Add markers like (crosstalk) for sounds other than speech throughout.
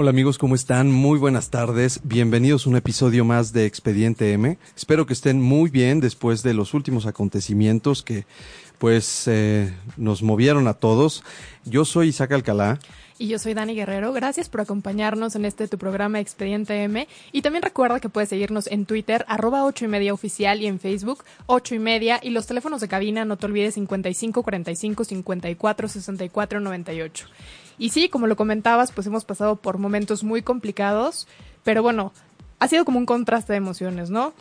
Hola amigos, ¿cómo están? Muy buenas tardes. Bienvenidos a un episodio más de Expediente M. Espero que estén muy bien después de los últimos acontecimientos que pues eh, nos movieron a todos. Yo soy Isaac Alcalá. Y yo soy Dani Guerrero. Gracias por acompañarnos en este tu programa Expediente M. Y también recuerda que puedes seguirnos en Twitter, arroba 8 y media oficial y en Facebook, 8 y media. Y los teléfonos de cabina, no te olvides, 55 45 54 64 98. Y sí, como lo comentabas, pues hemos pasado por momentos muy complicados. Pero bueno, ha sido como un contraste de emociones, ¿no?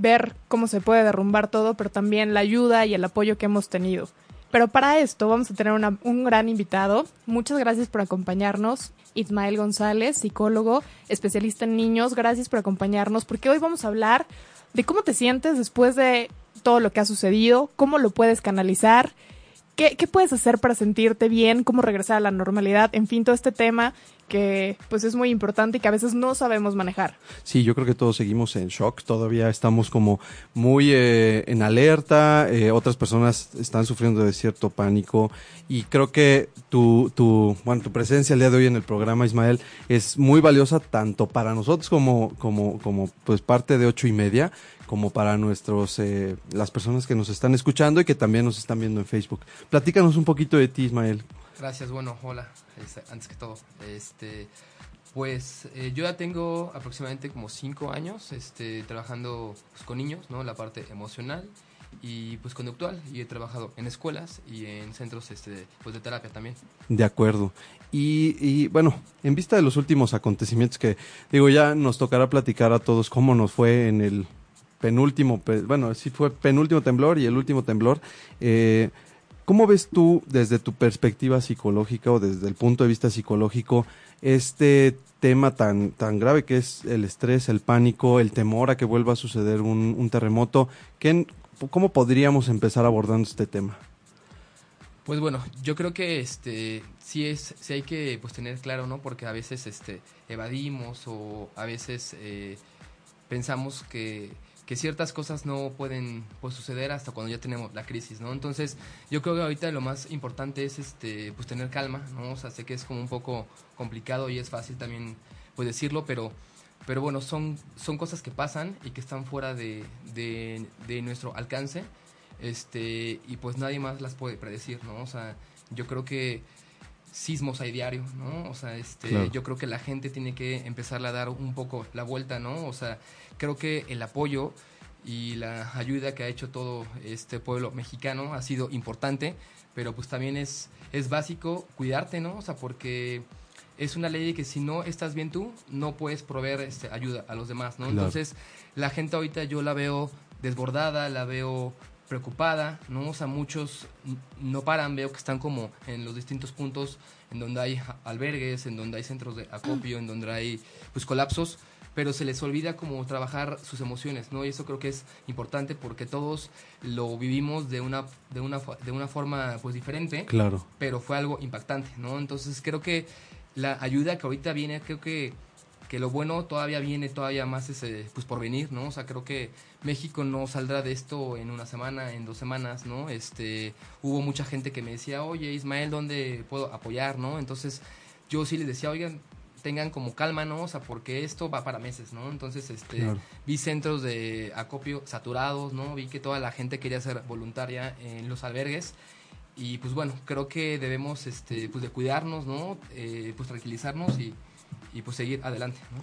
ver cómo se puede derrumbar todo, pero también la ayuda y el apoyo que hemos tenido. Pero para esto vamos a tener un gran invitado. Muchas gracias por acompañarnos. Ismael González, psicólogo, especialista en niños. Gracias por acompañarnos porque hoy vamos a hablar de cómo te sientes después de todo lo que ha sucedido, cómo lo puedes canalizar, qué, puedes hacer para sentirte bien, cómo regresar a la normalidad, en fin, todo este tema que pues es muy importante y que a veces no sabemos manejar. Sí, yo creo que todos seguimos en shock, todavía estamos como muy eh, en alerta, eh, otras personas están sufriendo de cierto pánico. Y creo que tu, tu, bueno, tu presencia el día de hoy en el programa, Ismael, es muy valiosa tanto para nosotros como, como, como pues parte de ocho y media, como para nuestros, eh, las personas que nos están escuchando y que también nos están viendo en Facebook. Platícanos un poquito de ti, Ismael. Gracias, bueno, hola, este, antes que todo. Este, pues eh, yo ya tengo aproximadamente como cinco años este, trabajando pues, con niños, ¿no? La parte emocional y pues conductual. Y he trabajado en escuelas y en centros este, pues, de terapia también. De acuerdo. Y, y, bueno, en vista de los últimos acontecimientos que, digo, ya nos tocará platicar a todos cómo nos fue en el penúltimo, pe- bueno, sí fue penúltimo temblor y el último temblor. Eh, ¿Cómo ves tú desde tu perspectiva psicológica o desde el punto de vista psicológico este tema tan, tan grave que es el estrés, el pánico, el temor a que vuelva a suceder un, terremoto? ¿Qué, ¿Cómo podríamos empezar abordando este tema? Pues bueno, yo creo que este sí es sí hay que pues tener claro, ¿no? Porque a veces este evadimos o a veces eh, pensamos que, que ciertas cosas no pueden pues suceder hasta cuando ya tenemos la crisis, ¿no? Entonces, yo creo que ahorita lo más importante es este pues tener calma, ¿no? O sea, sé que es como un poco complicado y es fácil también pues decirlo, pero pero bueno, son son cosas que pasan y que están fuera de, de, de nuestro alcance este y pues nadie más las puede predecir, ¿no? O sea, yo creo que sismos hay diario, ¿no? O sea, este, Claro. yo creo que la gente tiene que empezarle a dar un poco la vuelta, ¿no? O sea, creo que el apoyo y la ayuda que ha hecho todo este pueblo mexicano ha sido importante, pero pues también es, es básico cuidarte, ¿no? O sea, porque es una ley que si no estás bien tú, no puedes proveer este, ayuda a los demás, ¿no? Claro. Entonces, la gente ahorita yo la veo desbordada, la veo preocupada, ¿no? O sea, muchos no paran, veo que están como en los distintos puntos en donde hay albergues, en donde hay centros de acopio, en donde hay pues colapsos, pero se les olvida como trabajar sus emociones, ¿no? Y eso creo que es importante porque todos lo vivimos de una de una de una forma pues diferente Claro. pero fue algo impactante, ¿no? Entonces creo que la ayuda que ahorita viene, creo que, que lo bueno todavía viene, todavía más ese, pues por venir, ¿no? O sea, creo que México no saldrá de esto en una semana, en dos semanas, ¿no? Este, hubo mucha gente que me decía, oye Ismael, ¿dónde puedo apoyar, no? Entonces yo sí les decía, oigan, tengan como calma, ¿no? O sea, porque esto va para meses, ¿no? Entonces, este, Claro. vi centros de acopio saturados, ¿no? Vi que toda la gente quería ser voluntaria en los albergues y pues bueno, creo que debemos este, pues de cuidarnos, ¿no? Eh, pues tranquilizarnos y, y pues seguir adelante, ¿no?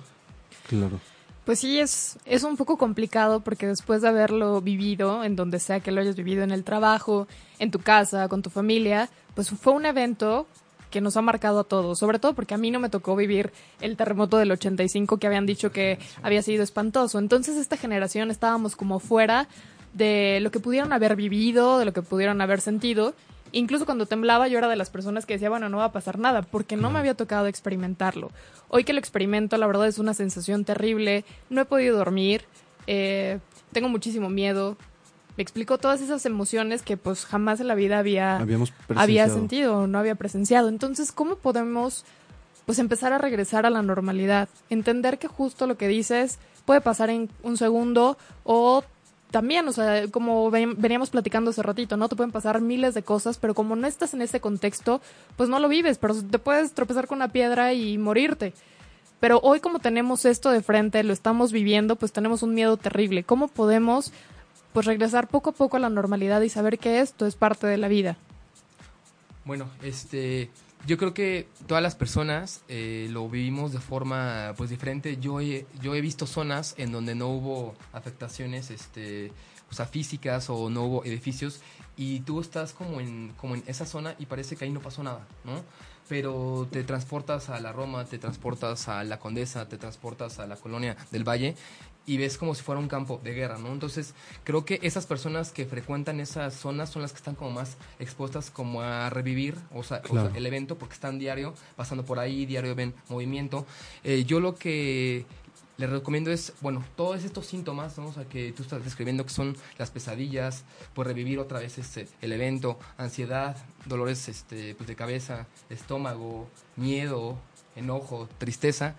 Claro. Pues sí, es, es un poco complicado porque después de haberlo vivido, en donde sea que lo hayas vivido, en el trabajo, en tu casa, con tu familia, pues fue un evento que nos ha marcado a todos, sobre todo porque a mí no me tocó vivir el terremoto del 85 que habían dicho que había sido espantoso. Entonces esta generación estábamos como fuera de lo que pudieron haber vivido, de lo que pudieron haber sentido. Incluso cuando temblaba yo era de las personas que decía, bueno, no va a pasar nada, porque no me había tocado experimentarlo. Hoy que lo experimento, la verdad es una sensación terrible, no he podido dormir, eh, tengo muchísimo miedo. Me explico todas esas emociones que pues jamás en la vida había, había sentido, no había presenciado. Entonces, ¿cómo podemos pues empezar a regresar a la normalidad? Entender que justo lo que dices puede pasar en un segundo o también, o sea, como ven- veníamos platicando hace ratito, ¿no? Te pueden pasar miles de cosas, pero como no estás en ese contexto, pues no lo vives, pero te puedes tropezar con una piedra y morirte. Pero hoy como tenemos esto de frente, lo estamos viviendo, pues tenemos un miedo terrible. ¿Cómo podemos pues regresar poco a poco a la normalidad y saber que esto es parte de la vida? Bueno, este, yo creo que todas las personas eh, lo vivimos de forma pues diferente. Yo he, yo he visto zonas en donde no hubo afectaciones, este, o sea, físicas o no hubo edificios y tú estás como en, como en esa zona y parece que ahí no pasó nada, ¿no? Pero te transportas a la Roma, te transportas a la Condesa, te transportas a la colonia del Valle y ves como si fuera un campo de guerra, ¿no? Entonces, creo que esas personas que frecuentan esas zonas son las que están como más expuestas como a revivir, o sea, o sea, el evento porque están diario pasando por ahí, diario ven movimiento. Eh, yo lo que les recomiendo es, bueno, todos estos síntomas, ¿no? O sea, que tú estás describiendo que son las pesadillas, pues revivir otra vez este, el evento, ansiedad, dolores este, pues, de cabeza, estómago, miedo, enojo, tristeza,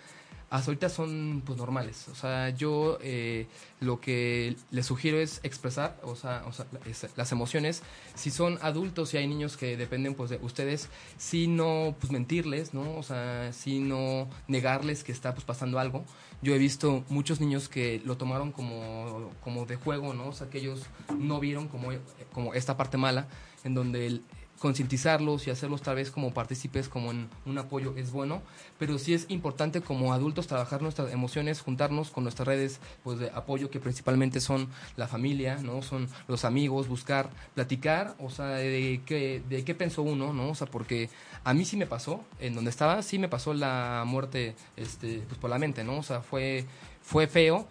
hasta ahorita son pues normales. O sea, yo eh, lo que les sugiero es expresar, o sea, o sea, es- las emociones. Si son adultos y hay niños que dependen pues de ustedes, si no pues mentirles, ¿no? O sea, si no negarles que está pues pasando algo. Yo he visto muchos niños que lo tomaron como, como de juego, ¿no? O sea, que ellos no vieron como, como esta parte mala, en donde concientizarlos y hacerlos tal vez como partícipes, como en un apoyo es bueno, pero sí es importante como adultos trabajar nuestras emociones, juntarnos con nuestras redes pues de apoyo que principalmente son la familia, ¿no? Son los amigos, buscar, platicar, o sea, de qué, de qué pensó uno, ¿no? O sea, porque a mí sí me pasó, en donde estaba, sí me pasó la muerte este, pues por la mente, ¿no? O sea, fue, fue feo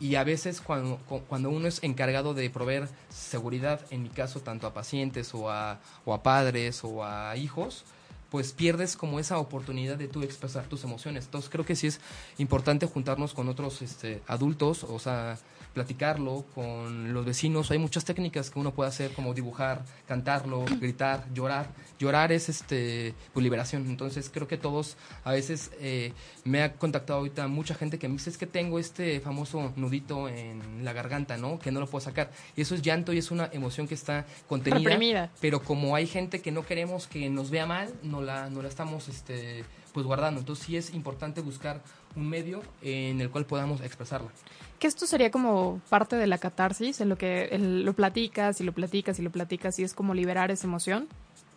y a veces cuando, cu- cuando uno es encargado de proveer seguridad, en mi caso, tanto a pacientes o a, o a padres o a hijos, pues pierdes como esa oportunidad de tú expresar tus emociones. Entonces creo que sí es importante juntarnos con otros este, adultos, o sea, platicarlo con los vecinos. Hay muchas técnicas que uno puede hacer, como dibujar, cantarlo, (clears throat) gritar, llorar. Llorar es este, pues, liberación. Entonces creo que todos, a veces eh, me ha contactado ahorita mucha gente que me dice es que tengo este famoso nudito en la garganta, ¿no? Que no lo puedo sacar. Y eso es llanto y es una emoción que está contenida. Reprimida. Pero como hay gente que no queremos que nos vea mal, no la, no la estamos este, pues guardando. Entonces sí es importante buscar un medio en el cual podamos expresarla. Que esto sería como parte de la catarsis, en lo que el- lo platicas y lo platicas y lo platicas y es como liberar esa emoción.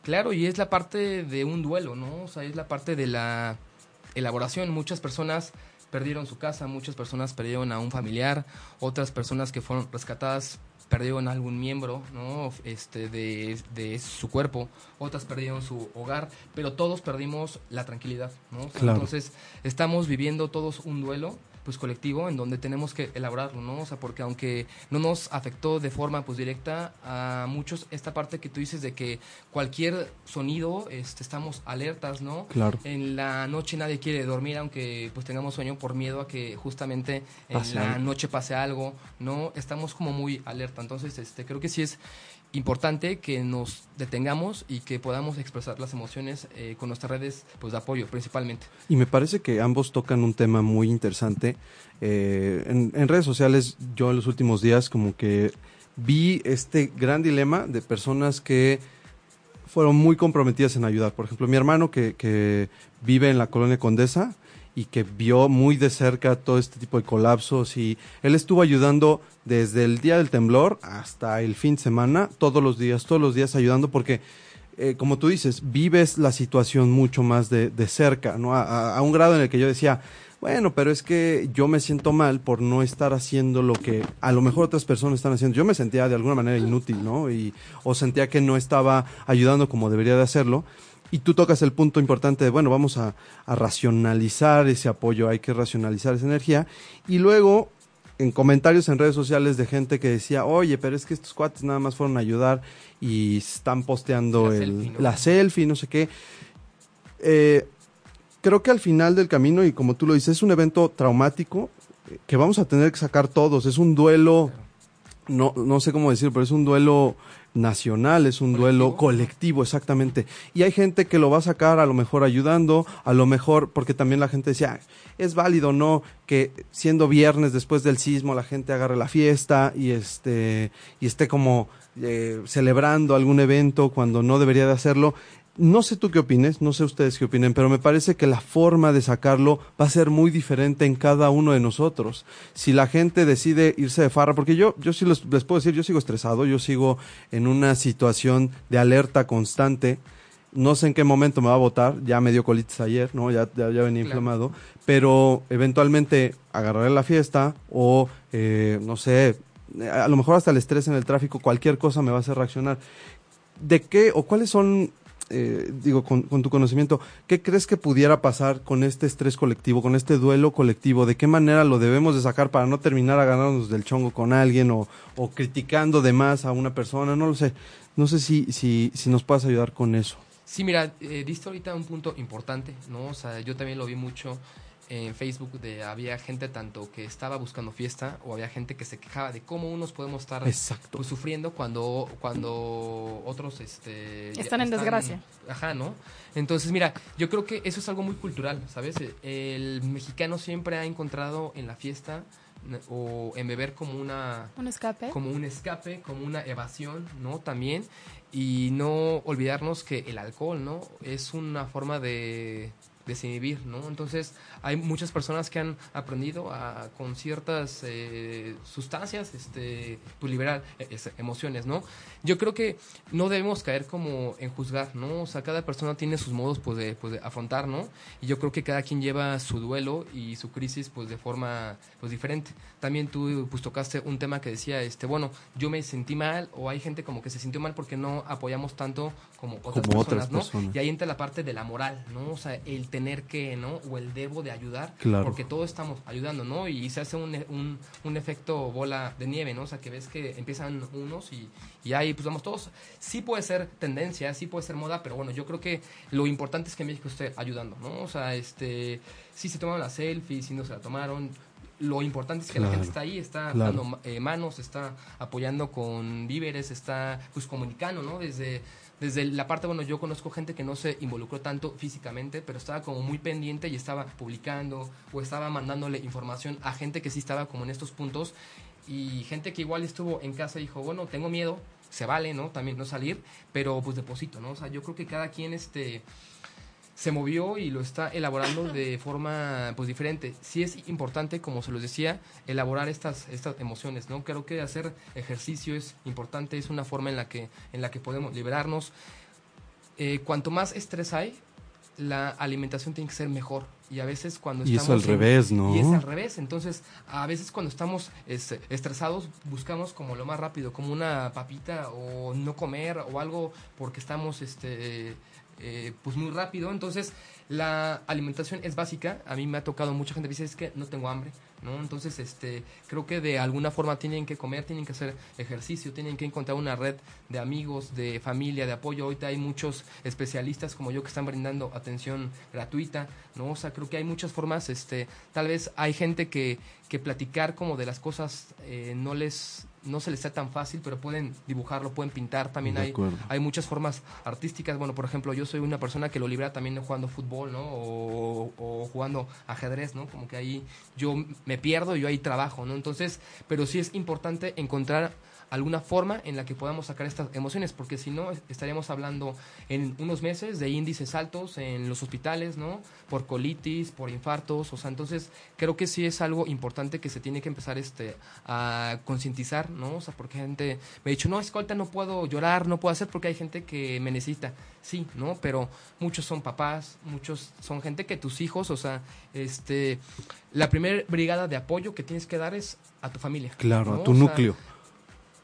Claro, y es la parte de un duelo, ¿no? O sea, es la parte de la elaboración. Muchas personas perdieron su casa, muchas personas perdieron a un familiar, otras personas que fueron rescatadas perdieron a algún miembro, ¿no? Este, de, de su cuerpo, otras perdieron su hogar, pero todos perdimos la tranquilidad, ¿no? O sea, Claro. Entonces, estamos viviendo todos un duelo pues colectivo en donde tenemos que elaborarlo, ¿no? O sea, porque aunque no nos afectó de forma pues directa a muchos esta parte que tú dices de que cualquier sonido este, estamos alertas, ¿no? Claro. En la noche nadie quiere dormir aunque pues tengamos sueño por miedo a que justamente en Pase la algo. noche pase algo, ¿no? Estamos como muy alerta, entonces este creo que sí es importante que nos detengamos y que podamos expresar las emociones eh, con nuestras redes pues de apoyo principalmente. Y me parece que ambos tocan un tema muy interesante. Eh, en, redes sociales, yo en los últimos días como que vi este gran dilema de personas que fueron muy comprometidas en ayudar. Por ejemplo, mi hermano que vive en la colonia Condesa y que vio muy de cerca todo este tipo de colapsos y él estuvo ayudando desde el día del temblor hasta el fin de semana, todos los días, todos los días ayudando porque eh, como tú dices, vives la situación mucho más de, de cerca, ¿no? A, un grado en el que yo decía, bueno, pero es que yo me siento mal por no estar haciendo lo que a lo mejor otras personas están haciendo. Yo me sentía de alguna manera inútil, ¿no? Y, o sentía que no estaba ayudando como debería de hacerlo. Y tú tocas el punto importante de, bueno, vamos a, a racionalizar ese apoyo, hay que racionalizar esa energía. Y luego, en comentarios en redes sociales de gente que decía, oye, pero es que estos cuates nada más fueron a ayudar y están posteando La el, selfie, ¿no? la selfie, no sé qué. Eh, creo que al final del camino, y como tú lo dices, es un evento traumático eh, que vamos a tener que sacar todos. Es un duelo, no, no sé cómo decir, pero es un duelo nacional, es un duelo colectivo, exactamente. Y hay gente que lo va a sacar a lo mejor ayudando, a lo mejor, porque también la gente decía, "Ah, es válido, ¿no? Que siendo viernes después del sismo la gente agarre la fiesta y este, y esté como eh, celebrando algún evento cuando no debería de hacerlo. No sé tú qué opines, no sé ustedes qué opinen, pero me parece que la forma de sacarlo va a ser muy diferente en cada uno de nosotros. Si la gente decide irse de farra, porque yo, yo sí les, les puedo decir, yo sigo estresado, yo sigo en una situación de alerta constante. No sé en qué momento me va a votar, ya me dio colitis ayer, ¿no? Ya, ya, ya venía Claro. inflamado, pero eventualmente agarraré la fiesta o, eh, no sé, a lo mejor hasta el estrés en el tráfico, cualquier cosa me va a hacer reaccionar. ¿De qué o cuáles son, eh, digo, con, tu conocimiento, qué crees que pudiera pasar con este estrés colectivo, con este duelo colectivo? ¿De qué manera lo debemos de sacar para no terminar a ganarnos del chongo con alguien o, o criticando de más a una persona? No lo sé. No sé si, si, si nos puedas ayudar con eso. Sí, mira, eh, diste ahorita un punto importante, ¿no? O sea, yo también lo vi mucho en Facebook de había gente tanto que estaba buscando fiesta o había gente que se quejaba de cómo unos podemos estar Exacto. pues, sufriendo cuando cuando otros este Están en desgracia. Ajá, ¿no? Entonces, mira, yo creo que eso es algo muy cultural, ¿sabes? El mexicano siempre ha encontrado en la fiesta o en beber como una Un escape. como un escape, como una evasión, ¿no? También. Y no olvidarnos que el alcohol, ¿no? Es una forma de desinhibir, ¿no? Entonces hay muchas personas que han aprendido a, con ciertas eh, sustancias, este, pues liberar eh, es- emociones, ¿no? Yo creo que no debemos caer como en juzgar, ¿no? O sea, cada persona tiene sus modos, pues, de, pues, de afrontar, ¿no? Y yo creo que cada quien lleva su duelo y su crisis, pues, de forma, pues, diferente. También tú, pues, tocaste un tema que decía, este, bueno, yo me sentí mal o hay gente como que se sintió mal porque no apoyamos tanto como otras Como personas, otras ¿no? personas. Y ahí entra la parte de la moral, ¿no? O sea, el tener que, ¿no? O el debo de ayudar, Claro. porque todos estamos ayudando, ¿no? Y se hace un, un, un efecto bola de nieve, ¿no? O sea, que ves que empiezan unos y, y ahí, pues vamos todos. Sí puede ser tendencia, sí puede ser moda, pero bueno, yo creo que lo importante es que México esté ayudando, ¿no? O sea, este, sí se tomaron la selfie, sí no se la tomaron. Lo importante es que la gente está ahí, está claro. dando eh, manos, está apoyando con víveres, está pues comunicando, ¿no? Desde, desde la parte, bueno, yo conozco gente que no se involucró tanto físicamente, pero estaba como muy pendiente y estaba publicando o estaba mandándole información a gente que sí estaba como en estos puntos y gente que igual estuvo en casa y dijo, bueno, tengo miedo, se vale, ¿no? También no salir, pero pues deposito, ¿no? O sea, yo creo que cada quien, este se movió y lo está elaborando de (laughs) forma pues diferente. Sí es importante, como se los decía, elaborar estas, estas emociones, ¿no? Creo que hacer ejercicio es importante, es una forma en la que, en la que podemos liberarnos. Eh, cuanto más estrés hay, la alimentación tiene que ser mejor. Y a veces cuando Y eso estamos... al en- revés, ¿no? Y es al revés. Entonces, a veces cuando estamos este, estresados, buscamos como lo más rápido, como una papita o no comer o algo porque estamos este, eh, pues muy rápido. Entonces, la alimentación es básica. A mí me ha tocado mucha gente dice, es que no tengo hambre. ¿no? Entonces, este, creo que de alguna forma tienen que comer, tienen que hacer ejercicio, tienen que encontrar una red de amigos, de familia, de apoyo. Ahorita hay muchos especialistas como yo que están brindando atención gratuita, ¿no? O sea, creo que hay muchas formas, este, tal vez hay gente que, que platicar como de las cosas eh, no les no se les sea tan fácil, pero pueden dibujarlo, pueden pintar, también hay, hay muchas formas artísticas. Bueno, por ejemplo, yo soy una persona que lo libera también jugando fútbol, ¿no? O, o jugando ajedrez, ¿no? Como que ahí yo me pierdo y yo ahí trabajo, ¿no? Entonces, pero sí es importante encontrar alguna forma en la que podamos sacar estas emociones, porque si no estaríamos hablando en unos meses de índices altos en los hospitales, ¿no? Por colitis, por infartos, o sea, entonces creo que sí es algo importante que se tiene que empezar este a concientizar, ¿no? O sea, porque gente me ha dicho, "No, escolta, no puedo llorar, no puedo hacer porque hay gente que me necesita." Sí, ¿no? Pero muchos son papás, muchos son gente que tus hijos, o sea, este la primera brigada de apoyo que tienes que dar es a tu familia. Claro, ¿no? a tu O sea, núcleo.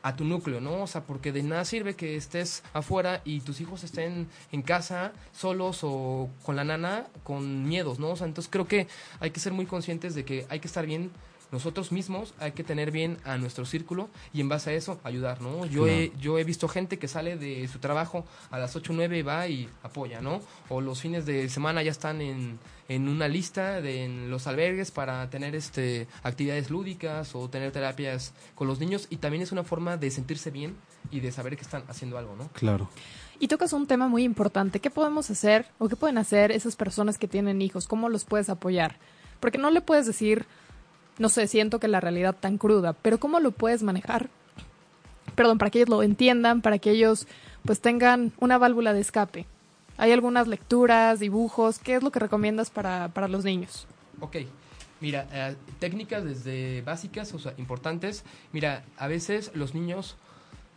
A tu núcleo, ¿no? O sea, porque de nada sirve que estés afuera y tus hijos estén en casa solos o con la nana con miedos, ¿no? O sea, entonces creo que hay que ser muy conscientes de que hay que estar bien nosotros mismos, hay que tener bien a nuestro círculo y en base a eso ayudar, ¿no? Yo, he, yo he visto gente que sale de su trabajo a las 8 o 9 y va y apoya, ¿no? O los fines de semana ya están en, en una lista de en los albergues para tener este actividades lúdicas o tener terapias con los niños y también es una forma de sentirse bien y de saber que están haciendo algo, ¿no? Claro. Y tocas un tema muy importante. ¿Qué podemos hacer o qué pueden hacer esas personas que tienen hijos? ¿Cómo los puedes apoyar? Porque no le puedes decir, no sé, siento que la realidad tan cruda, pero ¿cómo lo puedes manejar? Perdón, para que ellos lo entiendan, para que ellos pues tengan una válvula de escape. Hay algunas lecturas, dibujos, ¿qué es lo que recomiendas para, para los niños? Ok, mira, eh, técnicas desde básicas, o sea, importantes. Mira, a veces los niños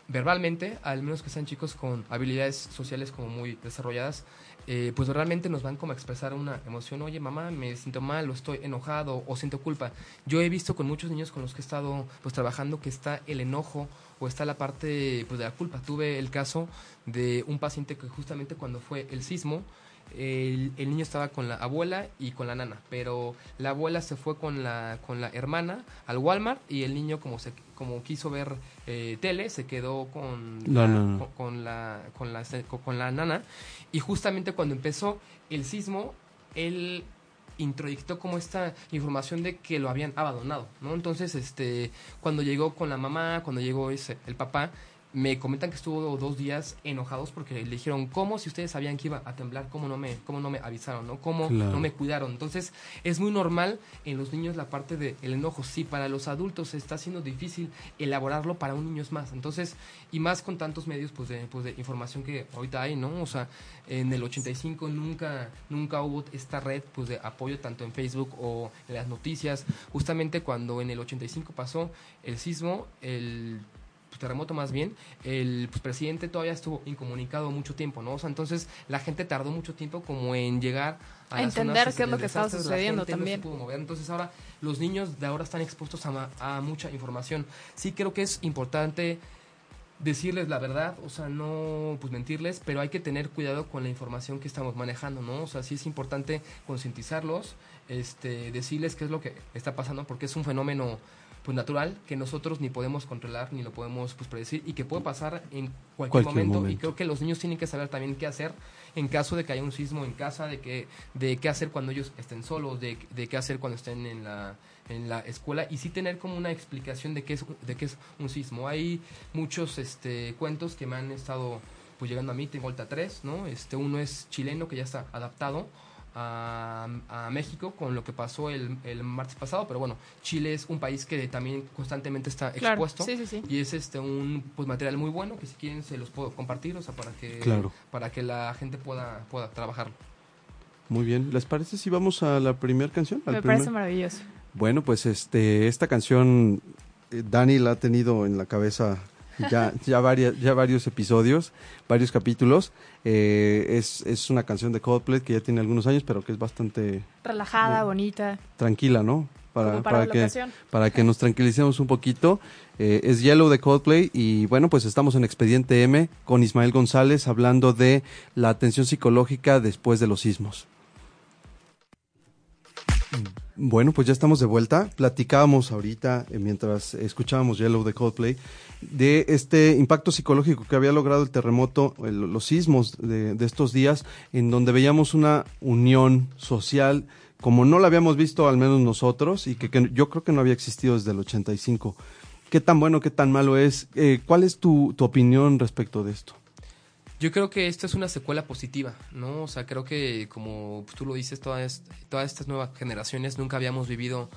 verbalmente, al menos que sean chicos con habilidades sociales como muy desarrolladas, eh, pues realmente nos van como a expresar una emoción, oye mamá, me siento mal o estoy enojado o siento culpa. Yo he visto con muchos niños con los que he estado pues trabajando que está el enojo o está la parte pues de la culpa. Tuve el caso de un paciente que justamente cuando fue el sismo, el, el niño estaba con la abuela y con la nana, pero la abuela se fue con la, con la hermana al Walmart y el niño como se como quiso ver eh, tele se quedó con La con, con la con la con la nana y justamente cuando empezó el sismo él introyectó como esta información de que lo habían abandonado, ¿no? Entonces, este, cuando llegó con la mamá, cuando llegó ese, el papá, me comentan que estuvo dos días enojados porque le dijeron, ¿cómo si ustedes sabían que iba a temblar? ¿Cómo no me, cómo no me avisaron? ¿no? ¿Cómo Claro. no me cuidaron? Entonces, es muy normal en los niños la parte del enojo. Sí, para los adultos está siendo difícil elaborarlo, para un niño es más. Entonces, y más con tantos medios pues de, pues de información que ahorita hay, ¿no? O sea, en el 85 nunca, nunca hubo esta red pues de apoyo tanto en Facebook o en las noticias. Justamente cuando en el 85 pasó el sismo, el pues, terremoto más bien, el pues, presidente todavía estuvo incomunicado mucho tiempo, ¿no? O sea, entonces la gente tardó mucho tiempo como en llegar a, entender zonas qué es lo que estaba sucediendo gente no se también. pudo mover. Entonces ahora los niños de ahora están expuestos a, a mucha información. Sí creo que es importante decirles la verdad, o sea, no pues mentirles, pero hay que tener cuidado con la información que estamos manejando, ¿no? O sea, sí es importante concientizarlos, este, decirles qué es lo que está pasando, porque es un fenómeno pues natural que nosotros ni podemos controlar ni lo podemos pues predecir y que puede pasar en cualquier, Cualquier momento. y creo que los niños tienen que saber también qué hacer en caso de que haya un sismo en casa, de que de qué hacer cuando ellos estén solos, de, de qué hacer cuando estén en la en la escuela y sí tener como una explicación de qué es de qué es un sismo. Hay muchos este cuentos que me han estado pues llegando a mí, tengo Volta 3, ¿no? Este uno es chileno que ya está adaptado a, a México con lo que pasó el, el martes pasado, pero bueno, Chile es un país que también constantemente está Claro, expuesto sí, sí, sí. y es este un pues material muy bueno que si quieren se los puedo compartir, o sea, para que Claro. para que la gente pueda pueda trabajarlo. Muy bien. ¿Les parece si vamos a la primera canción? Al Me primer- parece maravilloso. Bueno, pues este, esta canción eh, Dani la ha tenido en la cabeza ya, ya, varias, ya varios episodios, varios capítulos. Eh, es, es una canción de Coldplay que ya tiene algunos años, pero que es bastante Relajada, Muy- bonita, tranquila, ¿no? para, la que, ocasión. para que nos tranquilicemos un poquito. Eh, es Yellow de Coldplay y bueno, pues estamos en Expediente M con Ismael González hablando de la atención psicológica después de los sismos. Bueno, pues ya estamos de vuelta. Platicábamos ahorita, eh, mientras escuchábamos Yellow de Coldplay, de este impacto psicológico que había logrado el terremoto, los sismos de, de estos días, en donde veíamos una unión social como no la habíamos visto, al menos nosotros, y que, que yo creo que no había existido desde el 85. ¿Qué tan bueno, qué tan malo es? Eh, ¿Cuál es tu, tu opinión respecto de esto? Yo creo que esto es una secuela positiva, ¿no? O sea, creo que como tú lo dices, todas, todas estas nuevas generaciones nunca habíamos vivido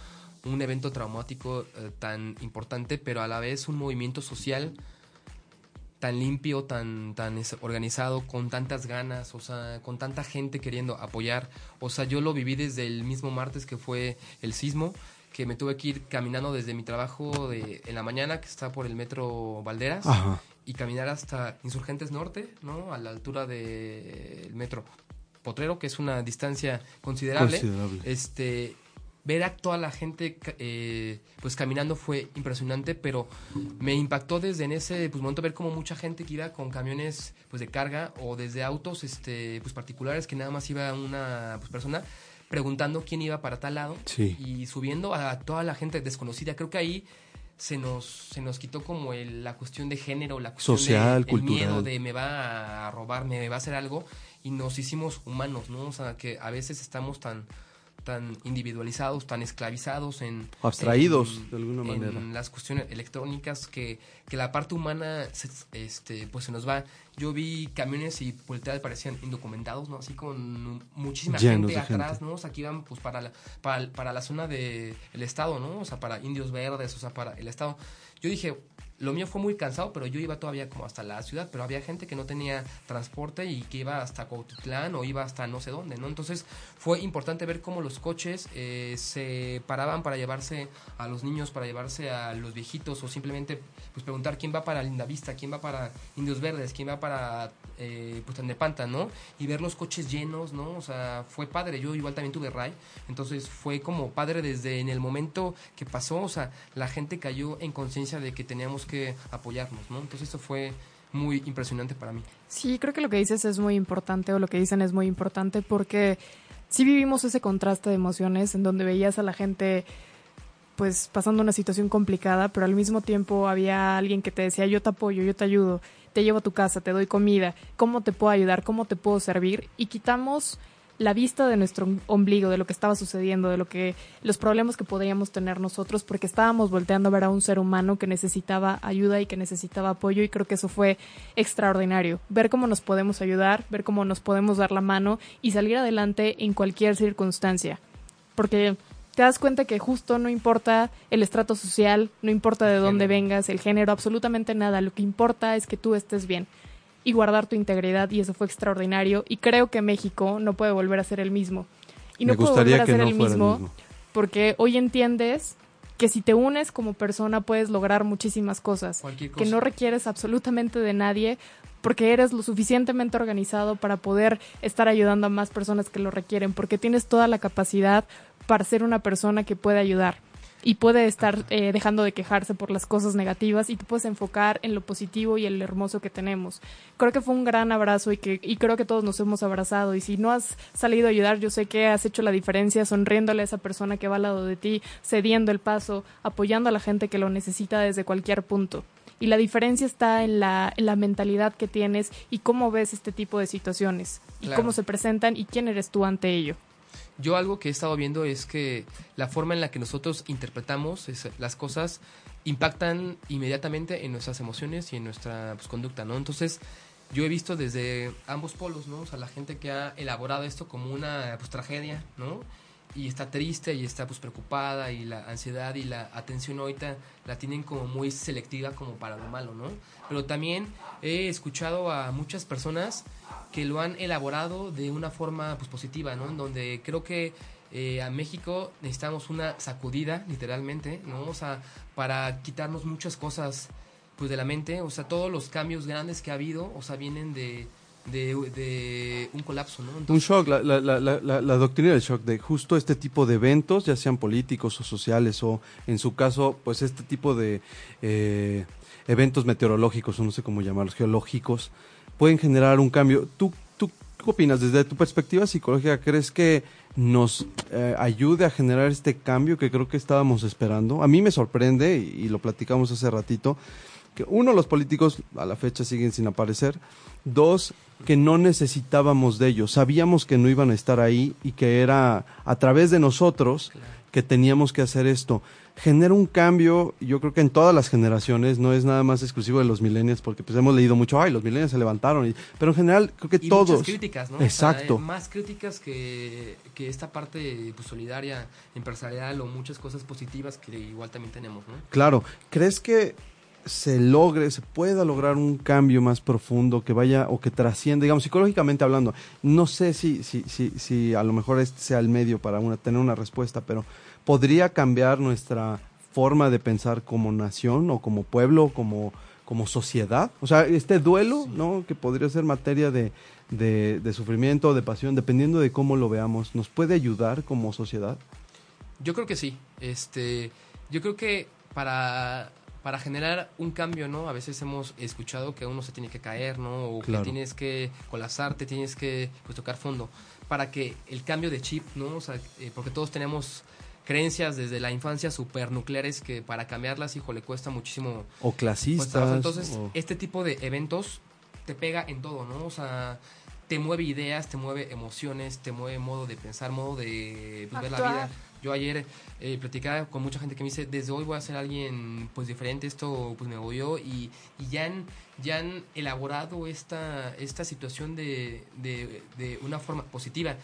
un evento traumático eh, tan importante, pero a la vez un movimiento social tan limpio, tan, tan organizado, con tantas ganas, o sea, con tanta gente queriendo apoyar. O sea, yo lo viví desde el mismo martes que fue el sismo, que me tuve que ir caminando desde mi trabajo de, en la mañana, que está por el metro Valderas, Ajá. Y caminar hasta Insurgentes Norte, ¿no? A la altura del metro Potrero, que es una distancia considerable. Considerable. Este, ver a toda la gente eh, pues caminando fue impresionante, pero me impactó desde en ese pues, momento ver como mucha gente que iba con camiones pues de carga o desde autos este pues particulares que nada más iba una pues, persona preguntando quién iba para tal lado Sí. y subiendo a toda la gente desconocida. Creo que ahí se nos, se nos quitó como el- la cuestión de género, la cuestión Social, de, el miedo de me va a robar, me va a hacer algo y nos hicimos humanos, ¿no? O sea, que a veces estamos tan tan individualizados, tan esclavizados en... Abstraídos, en- de alguna manera. En las cuestiones electrónicas que, que la parte humana se, este, pues se nos va. Yo vi camiones y volteadas parecían indocumentados, ¿no? Así con muchísima Llenos gente de atrás, gente. ¿no? O sea, que iban pues para la, para, para la zona del el estado, ¿no? O sea, para indios verdes, o sea, para el estado. Yo dije, lo mío fue muy cansado, pero yo iba todavía como hasta la ciudad, pero había gente que no tenía transporte y que iba hasta Cuautitlán o iba hasta no sé dónde, ¿no? Entonces fue importante ver cómo los coches eh, se paraban para llevarse a los niños, para llevarse a los viejitos o simplemente pues preguntar quién va para Lindavista, quién va para Indios Verdes, quién va para eh, pues Tandepanta, ¿no? Y ver los coches llenos, ¿no? O sea, fue padre. Yo igual también tuve RAI, entonces fue como padre desde en el momento que pasó, o sea, la gente cayó en conciencia de que teníamos que apoyarnos, ¿no? Entonces eso fue muy impresionante para mí. Sí, creo que lo que dices es muy importante o lo que dicen es muy importante porque sí vivimos ese contraste de emociones en donde veías a la gente pues pasando una situación complicada, pero al mismo tiempo había alguien que te decía yo te apoyo, yo te ayudo, te llevo a tu casa, te doy comida, cómo te puedo ayudar, cómo te puedo servir y quitamos la vista de nuestro ombligo, de lo que estaba sucediendo, de lo que los problemas que podríamos tener nosotros, porque estábamos volteando a ver a un ser humano que necesitaba ayuda y que necesitaba apoyo y creo que eso fue extraordinario. Ver cómo nos podemos ayudar, ver cómo nos podemos dar la mano y salir adelante en cualquier circunstancia. Porque te das cuenta que justo no importa el estrato social, no importa de dónde género. vengas, el género, absolutamente nada. Lo que importa es que tú estés bien y guardar tu integridad y eso fue extraordinario y creo que México no puede volver a ser el mismo. Y no Me puede volver a ser no el mismo, porque hoy entiendes que si te unes como persona puedes lograr muchísimas cosas, que no requieres absolutamente de nadie porque eres lo suficientemente organizado para poder estar ayudando a más personas que lo requieren, porque tienes toda la capacidad para ser una persona que puede ayudar y puede estar eh, dejando de quejarse por las cosas negativas y te puedes enfocar en lo positivo y en lo hermoso que tenemos. Creo que fue un gran abrazo y que y creo que todos nos hemos abrazado y si no has salido a ayudar, yo sé que has hecho la diferencia sonriéndole a esa persona que va al lado de ti, cediendo el paso, apoyando a la gente que lo necesita desde cualquier punto. Y la diferencia está en la, en la mentalidad que tienes y cómo ves este tipo de situaciones y Claro. cómo se presentan y quién eres tú ante ello. Yo algo que he estado viendo es que la forma en la que nosotros interpretamos es- las cosas impactan inmediatamente en nuestras emociones y en nuestra pues, conducta, ¿no? Entonces, yo he visto desde ambos polos, ¿no? O sea, la gente que ha elaborado esto como una pues, tragedia, ¿no? Y está triste y está pues preocupada y la ansiedad y la atención ahorita la tienen como muy selectiva como para lo malo, ¿no? Pero también he escuchado a muchas personas que lo han elaborado de una forma pues positiva, ¿no? En donde creo que eh, a México necesitamos una sacudida, literalmente, ¿no? O sea, para quitarnos muchas cosas pues de la mente, o sea, todos los cambios grandes que ha habido, o sea, vienen de, de, un colapso, ¿no? Un shock, la, la, la, la, doctrina del shock, de justo este tipo de eventos, ya sean políticos o sociales, o en su caso, pues este tipo de eh, eventos meteorológicos, o no sé cómo llamarlos, geológicos, pueden generar un cambio. ¿Tú, tú qué opinas? Desde tu perspectiva psicológica, ¿crees que nos eh, ayude a generar este cambio que creo que estábamos esperando? A mí me sorprende, y lo platicamos hace ratito, que uno, los políticos a la fecha siguen sin aparecer. Dos, que no necesitábamos de ellos. Sabíamos que no iban a estar ahí y que era a través de nosotros que teníamos que hacer esto. Genera un cambio, yo creo que en todas las generaciones, no es nada más exclusivo de los millennials, porque pues hemos leído mucho, ay, los millennials se levantaron, y- pero en general creo que y todos. muchas críticas, ¿no? O sea, Exacto. eh, más críticas que, que esta parte pues, solidaria, empresarial o muchas cosas positivas que igual también tenemos, ¿no? Claro, ¿crees que se logre, se pueda lograr un cambio más profundo que vaya o que trascienda, digamos, psicológicamente hablando? No sé si, si, si, si a lo mejor este sea el medio para una, tener una respuesta, pero ¿podría cambiar nuestra forma de pensar como nación o como pueblo, como, como sociedad? O sea, este duelo, ¿no? Que podría ser materia de, de, de sufrimiento, de pasión, dependiendo de cómo lo veamos, ¿nos puede ayudar como sociedad? Yo creo que sí. Este, yo creo que para, para generar un cambio, ¿no? A veces hemos escuchado que uno se tiene que caer, ¿no? O Claro. que tienes que colapsarte, tienes que pues, tocar fondo. Para que el cambio de chip, ¿no? O sea, eh, porque todos tenemos creencias desde la infancia supernucleares que para cambiarlas, hijo, le cuesta muchísimo O pues, clasistas. Entonces, o- este tipo de eventos te pega en todo, ¿no? O sea, te mueve ideas, te mueve emociones, te mueve modo de pensar, modo de pues, ver la vida. Yo ayer eh, platicaba con mucha gente que me dice, desde hoy voy a ser alguien pues diferente, esto pues me yo y, y ya, han, ya han elaborado esta, esta situación de, de, de una forma positiva.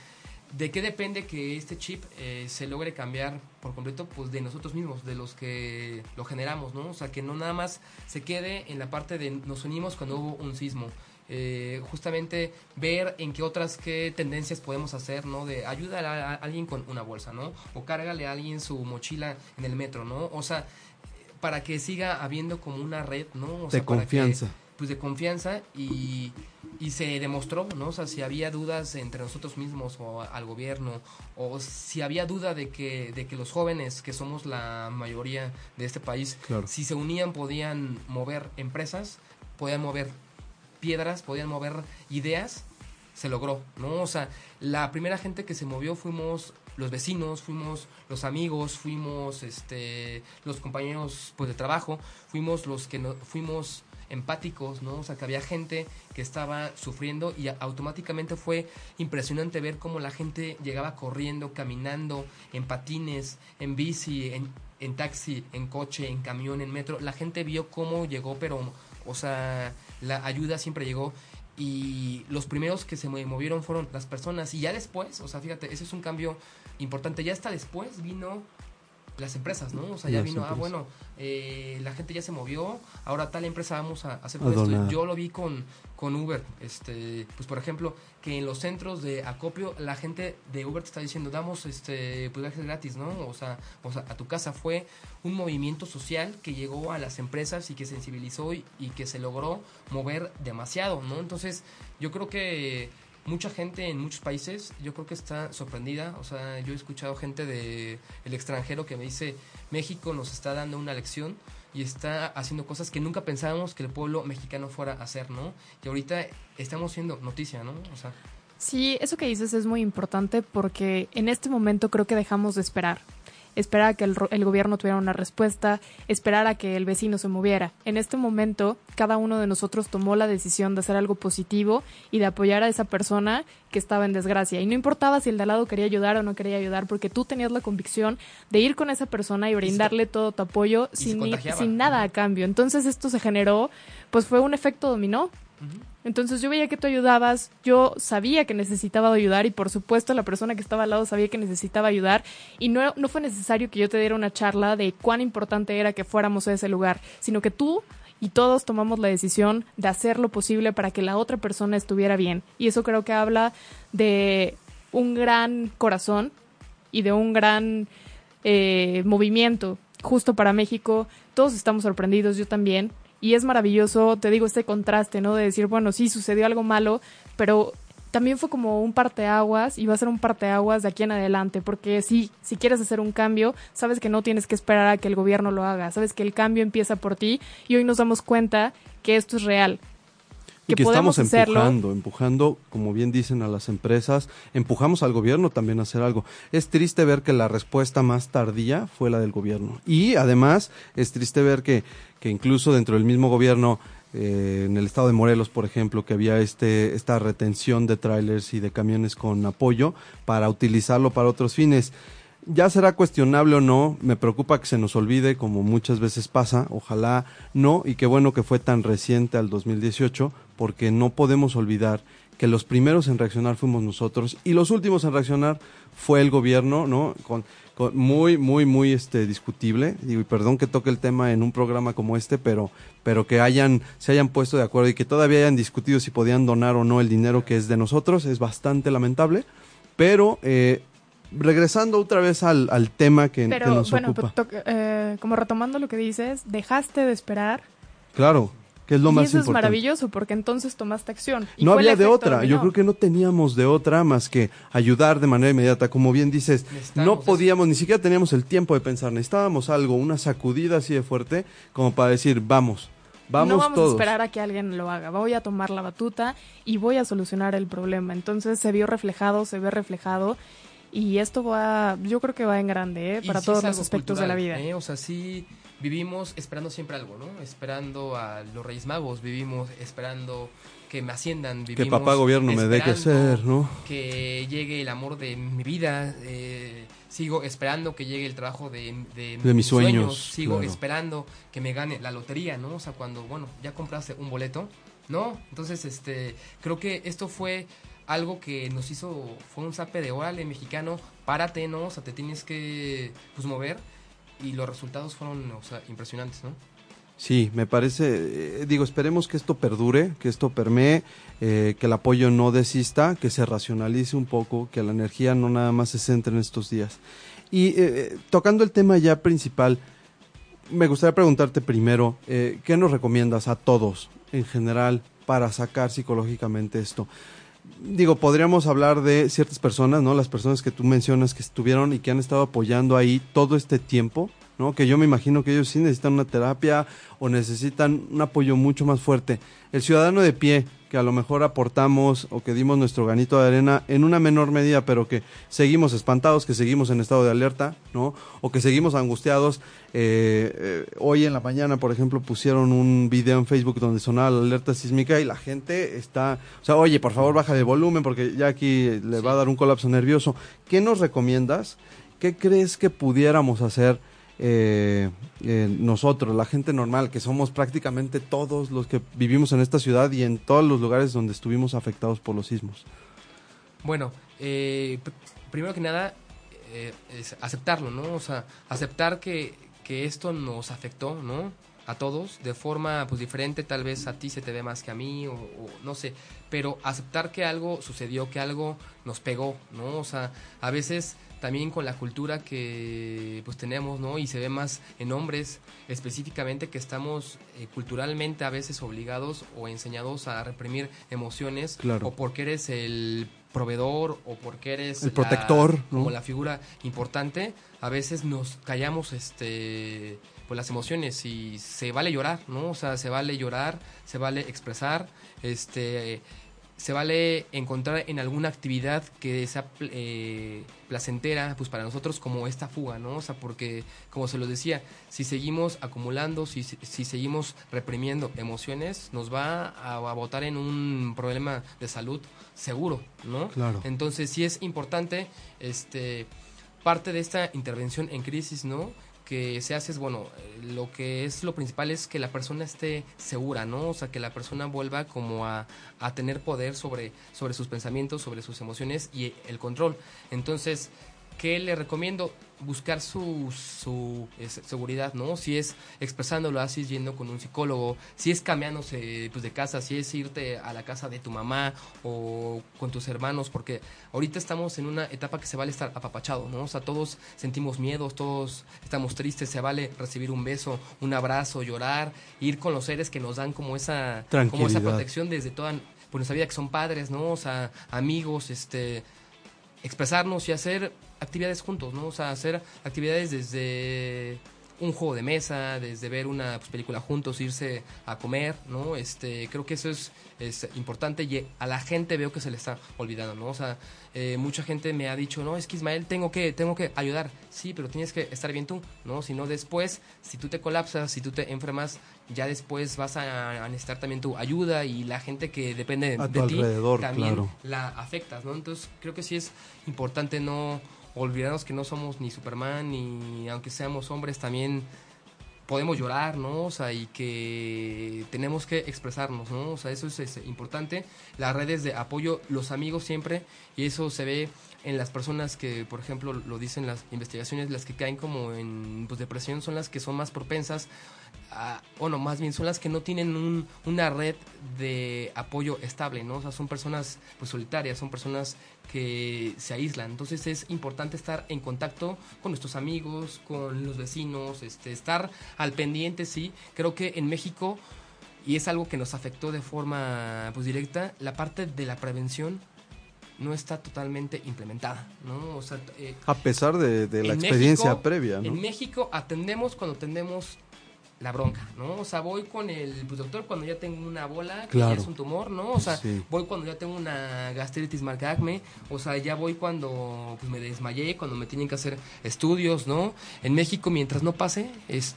¿De qué depende que este chip eh, se logre cambiar por completo? Pues de nosotros mismos, de los que lo generamos, ¿no? O sea, que no nada más se quede en la parte de nos unimos cuando hubo un sismo. Eh, justamente ver en qué otras qué tendencias podemos hacer, ¿no? De ayudar a, a alguien con una bolsa, ¿no? O cárgale a alguien su mochila en el metro, ¿no? O sea, para que siga habiendo como una red, ¿no? O De sea, para que- confianza. pues de confianza y, y se demostró, ¿no? O sea, si había dudas entre nosotros mismos o al gobierno, o si había duda de que, de que los jóvenes, que somos la mayoría de este país, Claro. si se unían podían mover empresas, podían mover piedras, podían mover ideas, se logró, ¿no? O sea, la primera gente que se movió fuimos los vecinos, fuimos los amigos, fuimos este los compañeros pues de trabajo, fuimos los que no, fuimos empáticos, ¿no? O sea, que había gente que estaba sufriendo y automáticamente fue impresionante ver cómo la gente llegaba corriendo, caminando, en patines, en bici, en, en taxi, en coche, en camión, en metro. La gente vio cómo llegó, pero, o sea, la ayuda siempre llegó y los primeros que se movieron fueron las personas. Y ya después, o sea, fíjate, ese es un cambio importante, ya hasta después vino las empresas, ¿no? O sea, ya Las vino, ah, bueno, eh, la gente ya se movió, ahora tal empresa vamos a hacer todo esto. Yo lo vi con, con Uber, este, pues por ejemplo, que en los centros de acopio la gente de Uber te está diciendo, damos este, pues viajes gratis, ¿no? O sea, o sea, a tu casa fue un movimiento social que llegó a las empresas y que sensibilizó y, y que se logró mover demasiado, ¿no? Entonces, yo creo que mucha gente en muchos países, yo creo que está sorprendida. O sea, yo he escuchado gente de el extranjero que me dice, México nos está dando una lección y está haciendo cosas que nunca pensábamos que el pueblo mexicano fuera a hacer, ¿no? Y ahorita estamos siendo noticia, ¿no? O sea, Sí, eso que dices es muy importante porque en este momento creo que dejamos de esperar. Esperar a que el, gobierno tuviera una respuesta, esperar a que el vecino se moviera. En este momento, cada uno de nosotros tomó la decisión de hacer algo positivo y de apoyar a esa persona que estaba en desgracia. Y no importaba si el de al lado quería ayudar o no quería ayudar, porque tú tenías la convicción de ir con esa persona y brindarle todo tu apoyo sin, sin nada a cambio. Entonces esto se generó, pues fue un efecto dominó. Entonces yo veía que tú ayudabas, yo sabía que necesitaba ayudar y por supuesto la persona que estaba al lado sabía que necesitaba ayudar y no, no fue necesario que yo te diera una charla de cuán importante era que fuéramos a ese lugar, sino que tú y todos tomamos la decisión de hacer lo posible para que la otra persona estuviera bien. Y eso creo que habla de un gran corazón y de un gran eh, movimiento justo para México. Todos estamos sorprendidos, yo también. Y es maravilloso, te digo, este contraste, ¿no? De decir, bueno, sí, sucedió algo malo, pero también fue como un parteaguas y va a ser un parteaguas de aquí en adelante, porque sí, si quieres hacer un cambio, sabes que no tienes que esperar a que el gobierno lo haga, sabes que el cambio empieza por ti y hoy nos damos cuenta que esto es real. y que podemos estamos hacerlo. empujando, empujando, como bien dicen, a las empresas, empujamos al gobierno también a hacer algo. Es triste ver que la respuesta más tardía fue la del gobierno. Y además es triste ver que, que incluso dentro del mismo gobierno, eh, en el estado de Morelos, por ejemplo, que había este, esta retención de trailers y de camiones con apoyo para utilizarlo para otros fines. Ya será cuestionable o no, me preocupa que se nos olvide, como muchas veces pasa, ojalá no, y qué bueno que fue tan reciente al 2018, porque no podemos olvidar que los primeros en reaccionar fuimos nosotros y los últimos en reaccionar fue el gobierno, ¿no? Con, muy, muy, muy este, discutible. Y perdón que toque el tema en un programa como este, pero, pero que hayan, se hayan puesto de acuerdo y que todavía hayan discutido si podían donar o no el dinero que es de nosotros, es bastante lamentable. Pero eh, regresando otra vez al, al tema que, que Pero nos bueno, ocupa. pues, eh, como retomando lo que dices, dejaste de esperar. Claro, que es lo y más eso es maravilloso porque entonces tomaste acción. Y no había de otra. Yo creo que no teníamos de otra más que ayudar de manera inmediata. Como bien dices, no podíamos, ni siquiera teníamos el tiempo de pensar. Necesitábamos algo, una sacudida así de fuerte, como para decir, vamos, vamos, no vamos todos. a esperar a que alguien lo haga. Voy a tomar la batuta y voy a solucionar el problema. Entonces se vio reflejado, se ve reflejado. Y esto va, yo creo que va en grande, ¿eh? Para todos los aspectos de la vida. ¿eh? O sea, sí vivimos esperando siempre algo, ¿no? Esperando a los Reyes Magos, vivimos esperando que me asciendan, Que vivimos papá gobierno me dé que ser, ¿no? Que llegue el amor de mi vida, eh, sigo esperando que llegue el trabajo de, de, De mis sueños, sigo claro. esperando que me gane la lotería, ¿no? O sea, cuando, bueno, ya compraste un boleto, ¿no? Entonces, este, creo que esto fue algo que nos hizo, fue un zape de órale mexicano, párate, ¿no? O sea, te tienes que, pues, mover y los resultados fueron, impresionantes, ¿no? Sí, me parece, eh, digo, esperemos que esto perdure, que esto permee, eh, que el apoyo no desista, que se racionalice un poco, que la energía no nada más se centre en estos días. Y eh, tocando el tema ya principal, me gustaría preguntarte primero, eh, ¿qué nos recomiendas a todos en general para sacar psicológicamente esto? Digo, podríamos hablar de ciertas personas, ¿no? Las personas que tú mencionas que estuvieron y que han estado apoyando ahí todo este tiempo, ¿no? Que yo me imagino que ellos sí necesitan una terapia o necesitan un apoyo mucho más fuerte. El ciudadano de pie, que a lo mejor aportamos o que dimos nuestro ganito de arena en una menor medida, pero que seguimos espantados, que seguimos en estado de alerta, ¿no? O que seguimos angustiados. Eh, eh, hoy en la mañana, por ejemplo, pusieron un video en Facebook donde sonaba la alerta sísmica y la gente está, o sea, oye, por favor, baja el volumen porque ya aquí le va a dar un colapso nervioso. ¿Qué nos recomiendas? ¿Qué crees que pudiéramos hacer? Eh, eh, nosotros, la gente normal, que somos prácticamente todos los que vivimos en esta ciudad y en todos los lugares donde estuvimos afectados por los sismos. Bueno, eh, pr- primero que nada, eh, aceptarlo, ¿no? O sea, aceptar que, que esto nos afectó, ¿no? A todos, de forma pues diferente, tal vez a ti se te ve más que a mí, o, o no sé, pero aceptar que algo sucedió, que algo nos pegó, ¿no? O sea, a veces también con la cultura que pues tenemos, ¿no? Y se ve más en hombres específicamente que estamos eh, culturalmente a veces obligados o enseñados a reprimir emociones Claro. o porque eres el proveedor o porque eres El la- protector, ¿no? como la figura importante, a veces nos callamos este pues las emociones y se vale llorar, ¿no? O sea, se vale llorar, se vale expresar, este se vale encontrar en alguna actividad que sea eh, placentera pues para nosotros como esta fuga, ¿no? O sea, porque como se lo decía, si seguimos acumulando, si, si seguimos reprimiendo emociones, nos va a, a botar en un problema de salud seguro, ¿no? Claro. Entonces sí es importante, este, parte de esta intervención en crisis, ¿no? que se hace es, bueno, eh, lo que es lo principal es que la persona esté segura, ¿no? O sea, que la persona vuelva como a, a tener poder sobre, sobre sus pensamientos, sobre sus emociones y el control. Entonces, ¿qué le recomiendo? Buscar su, su es, seguridad, ¿no? Si es expresándolo así, yendo con un psicólogo, si es cambiándose pues, de casa, si es irte a la casa de tu mamá o con tus hermanos, porque ahorita estamos en una etapa que se vale estar apapachado, ¿no? O sea, todos sentimos miedos, todos estamos tristes, se vale recibir un beso, un abrazo, llorar, ir con los seres que nos dan como esa, como esa protección desde toda pues, nuestra vida, que son padres, ¿no? O sea, amigos, este expresarnos y hacer actividades juntos, ¿no? O sea, hacer actividades desde un juego de mesa, desde ver una pues, película juntos, irse a comer, ¿no? Este, creo que eso es, es importante y a la gente veo que se le está olvidando, ¿no? O sea, eh, mucha gente me ha dicho, no, es que Ismael, tengo que, tengo que ayudar. Sí, pero tienes que estar bien tú, ¿no? Si no, después, si tú te colapsas, si tú te enfermas, ya después vas a, a necesitar también tu ayuda y la gente que depende A de tu ti alrededor, también claro. la afectas, ¿no? Entonces, creo que sí es importante no olvidarnos que no somos ni Superman, ni aunque seamos hombres, también podemos llorar, ¿no? O sea, y que tenemos que expresarnos, ¿no? O sea, eso es, es importante. Las redes de apoyo, los amigos siempre, y eso se ve en las personas que, por ejemplo, lo dicen las investigaciones, las que caen como en pues, depresión son las que son más propensas a, bueno, más bien son las que no tienen un- una red de apoyo estable, ¿no? O sea, son personas pues solitarias, son personas que se aíslan. Entonces es importante estar en contacto con nuestros amigos, con los vecinos, este, estar al pendiente, sí. Creo que en México, y es algo que nos afectó de forma pues directa, la parte de la prevención no está totalmente implementada, ¿no? O sea, eh, A pesar de, de la en experiencia México- previa, ¿no? En México atendemos cuando tenemos la bronca, ¿no? O sea, voy con el pues, doctor cuando ya tengo una bola, que Claro. ya es un tumor, ¿no? O sea, Sí. voy cuando ya tengo una gastritis marca acme, o sea, ya voy cuando pues, me desmayé, cuando me tienen que hacer estudios, ¿no? En México, mientras no pase,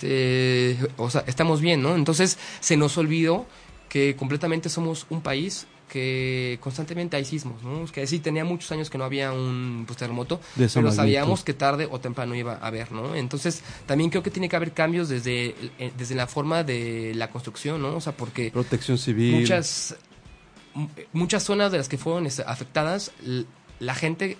este, o sea, estamos bien, ¿no? Entonces, se nos olvidó que completamente somos un país que constantemente hay sismos, ¿no? Que sí tenía muchos años que no había un pues, terremoto, De pero magnitud. sabíamos que tarde o temprano iba a haber, ¿no? Entonces, también creo que tiene que haber cambios desde, eh, desde la forma de la construcción, ¿no? O sea, porque Protección civil. muchas, muchas zonas de las que fueron este, afectadas, la gente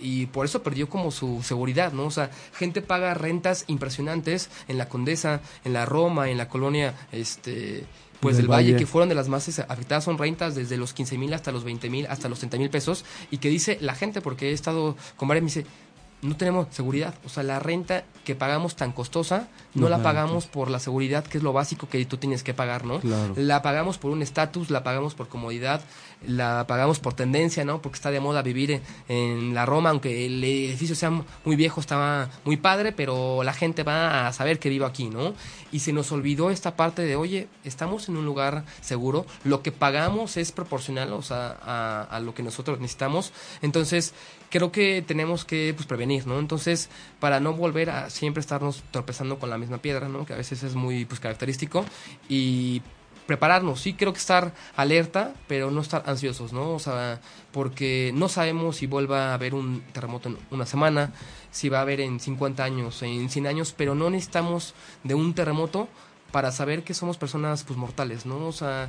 y por eso perdió como su seguridad, ¿no? O sea, gente paga rentas impresionantes en la Condesa, en la Roma, en la colonia, este, pues Del del Valle, Valle. que fueron de las más este, afectadas, son rentas desde los 15 mil hasta los 20 mil, hasta los 30 mil pesos, y que dice la gente, porque he estado con varias, me dice, no tenemos seguridad, o sea, la renta que pagamos tan costosa, no la pagamos por la seguridad, que es lo básico que tú tienes que pagar, ¿no? Claro. La pagamos por un estatus, la pagamos por comodidad, la pagamos por tendencia, ¿no? Porque está de moda vivir en, la Roma, aunque el edificio sea muy viejo, estaba muy padre, pero la gente va a saber que vivo aquí, ¿no? Y se nos olvidó esta parte de, oye, estamos en un lugar seguro, lo que pagamos es proporcional, o sea, a, a lo que nosotros necesitamos. Entonces, creo que tenemos que pues, prevenir, ¿no? Entonces, para no volver a siempre estarnos tropezando con la misma piedra, ¿no? Que a veces es muy pues, característico y prepararnos, sí creo que estar alerta, pero no estar ansiosos, ¿no? O sea, porque no sabemos si vuelva a haber un terremoto en una semana, si va a haber en 50 años, en 100 años, pero no necesitamos de un terremoto para saber que somos personas pues mortales, ¿no? O sea,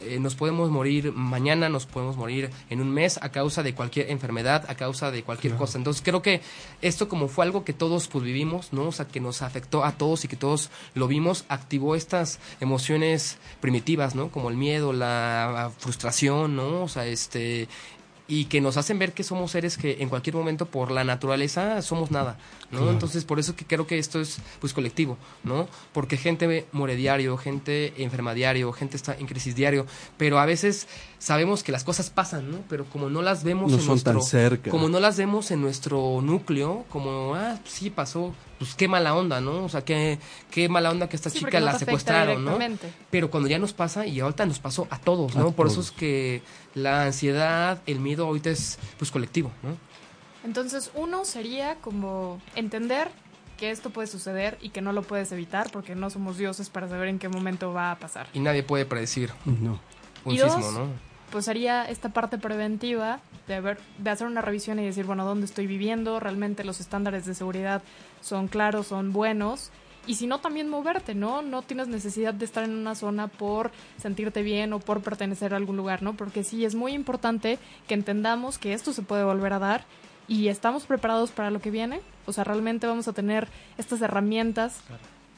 eh, nos podemos morir mañana, nos podemos morir en un mes a causa de cualquier enfermedad, a causa de cualquier cosa. Entonces creo que esto como fue algo que todos pues vivimos, ¿no? O sea, que nos afectó a todos y que todos lo vimos, activó estas emociones primitivas, ¿no? Como el miedo, la frustración, ¿no? O sea, este y que nos hacen ver que somos seres que en cualquier momento por la naturaleza somos nada, ¿no? Entonces por eso que creo que esto es pues colectivo, ¿no? Porque gente muere diario, gente enferma diario, gente está en crisis diario, pero a veces sabemos que las cosas pasan, ¿no? Pero como no las vemos No en son tan nuestro cerca. como no las vemos en nuestro núcleo, como ah, sí pasó, pues qué mala onda, ¿no? O sea, qué qué mala onda que esta Sí, chica no la secuestraron, ¿no? Pero cuando ya nos pasa, y ahorita nos pasó a todos, A ¿no? Por eso es que la ansiedad, el miedo ahorita es pues colectivo, ¿no? Entonces, uno sería como entender que esto puede suceder y que no lo puedes evitar porque no somos dioses para saber en qué momento va a pasar. Y nadie puede predecir No. un Y dos, sismo, ¿no? Pues sería esta parte preventiva de, ver, de hacer una revisión y decir, bueno, ¿dónde estoy viviendo? ¿Realmente los estándares de seguridad son claros, son buenos? Y si no, también moverte, ¿no? No tienes necesidad de estar en una zona por sentirte bien o por pertenecer a algún lugar, ¿no? Porque sí, es muy importante que entendamos que esto se puede volver a dar y estamos preparados para lo que viene. O sea, realmente vamos a tener estas herramientas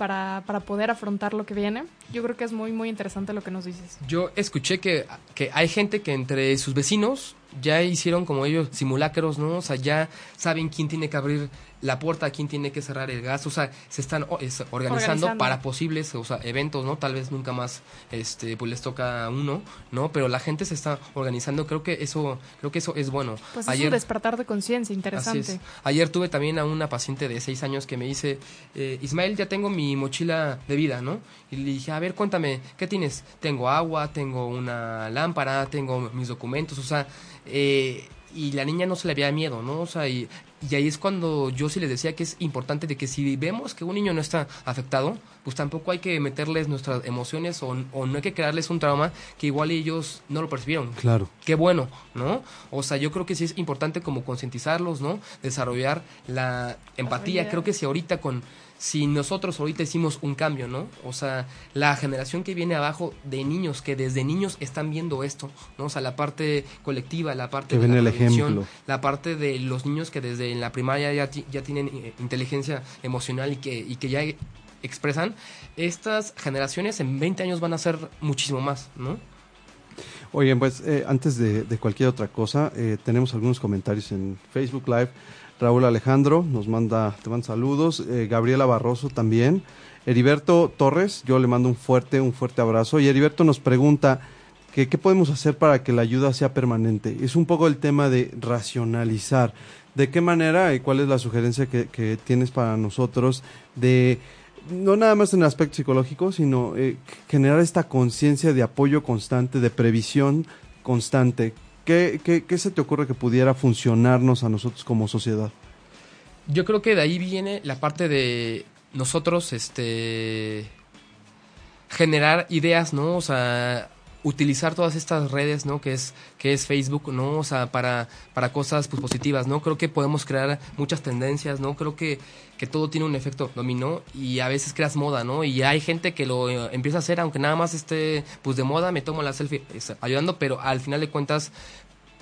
para, para poder afrontar lo que viene. Yo creo que es muy, muy interesante lo que nos dices. Yo escuché que, que hay gente que entre sus vecinos ya hicieron como ellos simulacros, ¿no? O sea, ya saben quién tiene que abrir la puerta a quién tiene que cerrar el gas, o sea, se están es, organizando, Organizando. para posibles, o sea, eventos, ¿no? Tal vez nunca más, este, pues les toca a uno, ¿no? Pero la gente se está organizando, creo que eso, creo que eso es bueno. Pues es un despertar de conciencia interesante. Así es. Ayer tuve también a una paciente de seis años que me dice, eh, Ismael, ya tengo mi mochila de vida, ¿no? Y le dije, a ver, cuéntame, ¿qué tienes? Tengo agua, tengo una lámpara, tengo mis documentos, o sea, eh, y la niña no se le había miedo, ¿no? O sea, y, y ahí es cuando yo sí les decía que es importante de que si vemos que un niño no está afectado, pues tampoco hay que meterles nuestras emociones o, o no hay que crearles un trauma que igual ellos no lo percibieron Claro. qué bueno, ¿no? O sea, yo creo que sí es importante como concientizarlos, ¿no? Desarrollar la empatía. Creo que si ahorita con si nosotros ahorita hicimos un cambio, ¿no? O sea, la generación que viene abajo de niños que desde niños están viendo esto, ¿no? O sea, la parte colectiva, la parte Que de la el ejemplo. la parte de los niños que desde en la primaria ya, ya tienen eh, inteligencia emocional y que, y que ya expresan, estas generaciones en 20 años van a ser muchísimo más, ¿no? Oigan, pues eh, antes de, de cualquier otra cosa, eh, tenemos algunos comentarios en Facebook Live. Raúl Alejandro nos manda, te manda saludos. eh, Gabriela Barroso también. Heriberto Torres, yo le mando un fuerte, un fuerte abrazo. Y Heriberto nos pregunta que qué podemos hacer para que la ayuda sea permanente. Es un poco el tema de racionalizar. ¿De qué manera y cuál es la sugerencia que, que tienes para nosotros de no nada más en el aspecto psicológico, sino eh, generar esta conciencia de apoyo constante, de previsión constante. ¿Qué, qué, qué se te ocurre que pudiera funcionarnos a nosotros como sociedad? Yo creo que de ahí viene la parte de nosotros, este, generar ideas, ¿no? O sea, utilizar todas estas redes, ¿no? Que es, que es Facebook, ¿no? O sea, para, para cosas pues, positivas, ¿no? Creo que podemos crear muchas tendencias, ¿no? Creo que, que todo tiene un efecto dominó y a veces creas moda, ¿no? Y hay gente que lo eh, empieza a hacer, aunque nada más esté, pues, de moda, me tomo la selfie ayudando, pero al final de cuentas,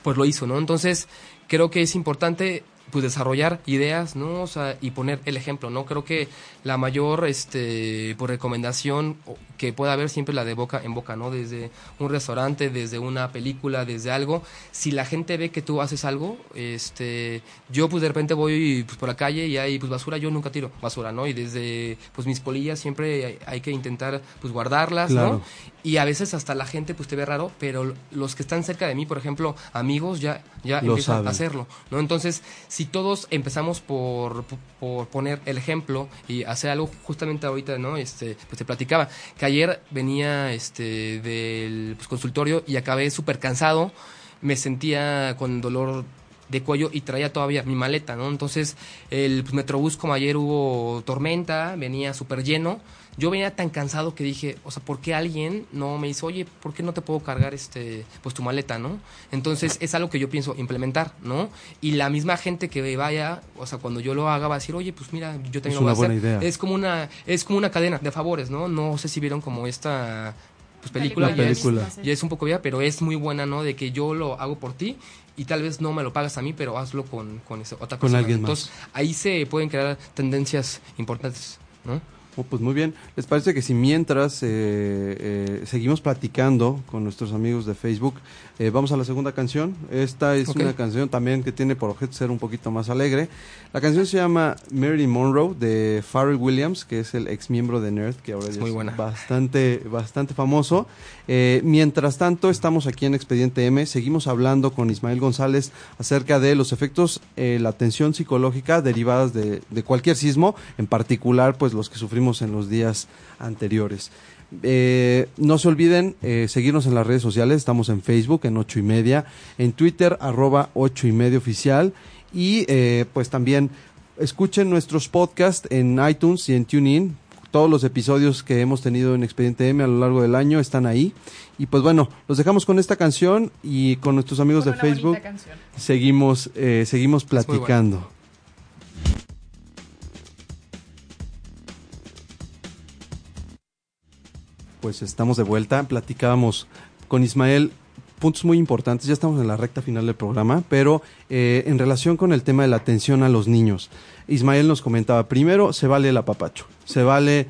pues lo hizo, ¿no? Entonces, creo que es importante pues desarrollar ideas, ¿no? O sea, y poner el ejemplo, ¿no? Creo que la mayor este pues, recomendación que pueda haber siempre la de boca en boca, ¿no? Desde un restaurante, desde una película, desde algo, si la gente ve que tú haces algo, este yo pues de repente voy pues, por la calle y hay pues basura, yo nunca tiro basura, ¿no? Y desde pues mis polillas siempre hay, hay que intentar pues guardarlas, Claro. ¿no? Y a veces hasta la gente pues te ve raro, pero los que están cerca de mí, por ejemplo, amigos, ya, ya Lo empiezan saben. a hacerlo, ¿no? Entonces, si todos empezamos por, por poner el ejemplo y hacer algo justamente ahorita, ¿no? Este, pues te platicaba que ayer venía este del pues, consultorio y acabé súper cansado, me sentía con dolor de cuello y traía todavía mi maleta, ¿no? Entonces, el pues, metrobús como ayer hubo tormenta, venía súper lleno, yo venía tan cansado que dije, o sea, ¿por qué alguien no me dice, oye, ¿por qué no te puedo cargar este, pues tu maleta, no? Entonces es algo que yo pienso implementar, ¿no? Y la misma gente que vaya, o sea, cuando yo lo haga va a decir, oye, pues mira, yo también Es lo voy a una buena hacer. idea. Es como una, es como una cadena de favores, ¿no? No sé si vieron como esta pues película, La ya es- película. ya es un poco vieja, pero es muy buena, ¿no? De que yo lo hago por ti y tal vez no me lo pagas a mí, pero hazlo con, con esa otra Con persona. alguien más. Entonces, ahí se pueden crear tendencias importantes, ¿no? Oh, pues muy bien. ¿Les parece que si mientras eh, eh, seguimos platicando con nuestros amigos de Facebook, eh, vamos a la segunda canción? Esta es una canción también que tiene por objeto ser un poquito más alegre. La canción se llama Marilyn Monroe de Pharrell Williams, que es el ex miembro de Nerd, que ahora Es ya muy es buena. bastante, bastante famoso. Mientras tanto, estamos aquí en Expediente M, seguimos hablando con Ismael González acerca de los efectos, la tensión psicológica derivadas de, de cualquier sismo, en particular, pues los que sufrimos en los días anteriores. Eh, no se olviden eh, seguirnos en las redes sociales, estamos en Facebook en ocho y media, en Twitter arroba ocho y media oficial y eh, pues también escuchen nuestros podcasts en iTunes y en TuneIn. Todos los episodios que hemos tenido en Expediente M a lo largo del año están ahí. Y pues bueno, los dejamos con esta canción y con nuestros amigos Con de Facebook seguimos, seguimos platicando. Pues estamos de vuelta, platicábamos con Ismael puntos muy importantes, ya estamos en la recta final del programa, pero eh, en relación con el tema de la atención a los niños, Ismael nos comentaba, primero se vale el apapacho, se vale,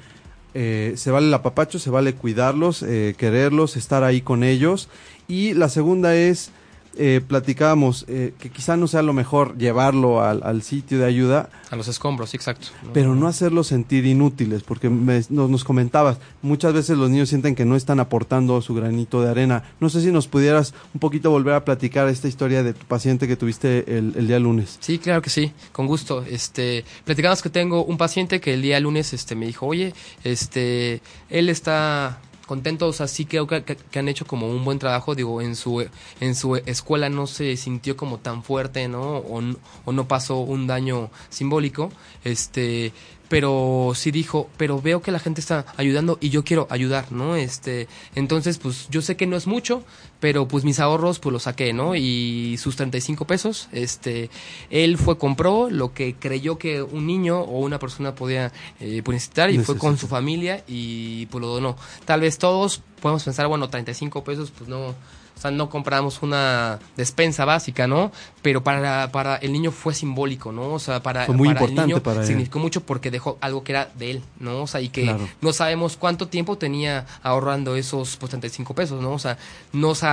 eh, se vale el apapacho, se vale cuidarlos, eh, quererlos, estar ahí con ellos, y la segunda es eh, platicábamos eh, que quizá no sea lo mejor llevarlo al, al sitio de ayuda, A los escombros, sí, exacto. pero no hacerlos sentir inútiles, porque me- nos, nos comentabas, muchas veces los niños sienten que no están aportando su granito de arena. No sé si nos pudieras un poquito volver a platicar esta historia de tu paciente que tuviste el, el día lunes. Sí, claro que sí, con gusto. Este, platicamos que tengo un paciente que el día lunes este me dijo, "Oye, este, él está contento, o sea, sí creo que, que- han hecho como un buen trabajo, digo, en su en su escuela no se sintió como tan fuerte, ¿no? O, o no pasó un daño simbólico, este, pero sí dijo, pero veo que la gente está ayudando y yo quiero ayudar, ¿no? Este, entonces, pues yo sé que no es mucho, pero pues mis ahorros pues los saqué, ¿no? Y sus 35 pesos, este, él fue, compró lo que creyó que un niño o una persona podía eh, pues, necesitar y fue con su familia y pues lo donó. Tal vez todos podemos pensar, bueno, 35 pesos, pues no, o sea, no compramos una despensa básica, ¿no? Pero para, para el niño fue simbólico, ¿no? O sea, para, Fue muy para el niño para él. significó mucho porque dejó algo que era de él, ¿no? O sea, y que Claro. no sabemos cuánto tiempo tenía ahorrando esos pues, 35 pesos, ¿no? O sea, no sabemos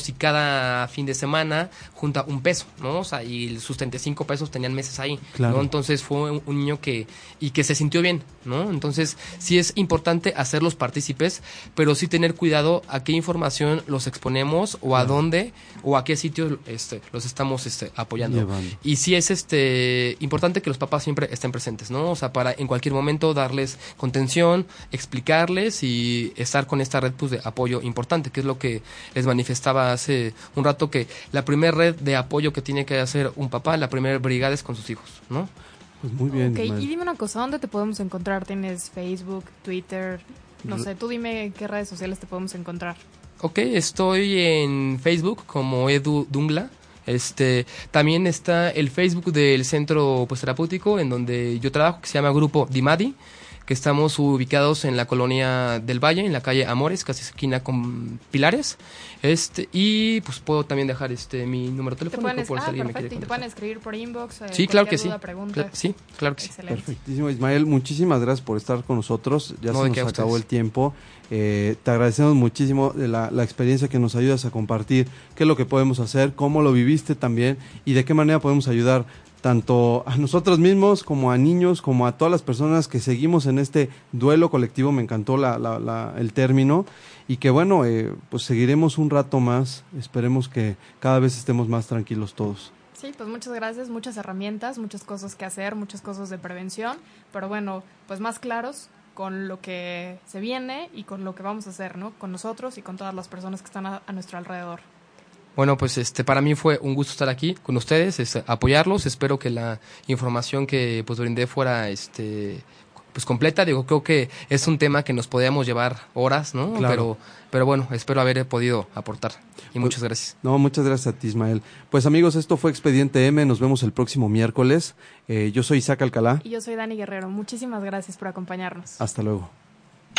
si cada fin de semana junta un peso, ¿no? O sea, y sus 35 pesos tenían meses ahí, Claro. ¿no? Entonces fue un, un niño que, y que se sintió bien, ¿no? Entonces sí es importante hacerlos partícipes, pero sí tener cuidado a qué información los exponemos o a dónde o a qué sitios este, los estamos este, apoyando. Llevando. Y sí es este importante que los papás siempre estén presentes, ¿no? O sea, para en cualquier momento darles contención, explicarles y estar con esta red pues, de apoyo importante, que es lo que les manifestaba hace un rato que la primera red de apoyo que tiene que hacer un papá, la primera brigada es con sus hijos, ¿no? Pues muy bien. ok, Ismael. y dime una cosa, ¿dónde te podemos encontrar? ¿Tienes Facebook, Twitter? No sé, tú dime en qué redes sociales te podemos encontrar. Ok, estoy en Facebook como Edu Dungla. Este, también está el Facebook del centro pues, terapéutico en donde yo trabajo, que se llama Grupo Dimadi, que estamos ubicados en la colonia del Valle, en la calle Amores, casi esquina con Pilares. Este, y pues puedo también dejar este mi número Te telefónico pueden, por si ah, alguien me y te pueden escribir por inbox. eh, Sí, claro que sí. duda, pregunta. Cla- sí, claro que sí. Excelente. Perfectísimo, Ismael. Muchísimas gracias por estar con nosotros. Ya No, se de nos acabó ustedes. el tiempo. Eh, te agradecemos muchísimo de la, la experiencia que nos ayudas a compartir, qué es lo que podemos hacer, cómo lo viviste también y de qué manera podemos ayudar tanto a nosotros mismos como a niños, como a todas las personas que seguimos en este duelo colectivo. Me encantó la, la- la- el término y que bueno, eh, pues seguiremos un rato más. Esperemos que cada vez estemos más tranquilos todos. Sí, pues muchas gracias, muchas herramientas, muchas cosas que hacer, muchas cosas de prevención, pero bueno, pues más claros con lo que se viene y con lo que vamos a hacer, ¿no? Con nosotros y con todas las personas que están a, a nuestro alrededor. Bueno, pues este para mí fue un gusto estar aquí con ustedes, este, apoyarlos. Espero que la información que pues brindé fuera este pues completa. Digo, creo que es un tema que nos podíamos llevar horas, ¿no? Claro. Pero pero bueno, espero haber podido aportar. Y muchas gracias. No, muchas gracias a ti, Ismael. Pues amigos, esto fue Expediente M. Nos vemos el próximo miércoles. Eh, yo soy Isaac Alcalá. Y yo soy Dani Guerrero. Muchísimas gracias por acompañarnos. Hasta luego.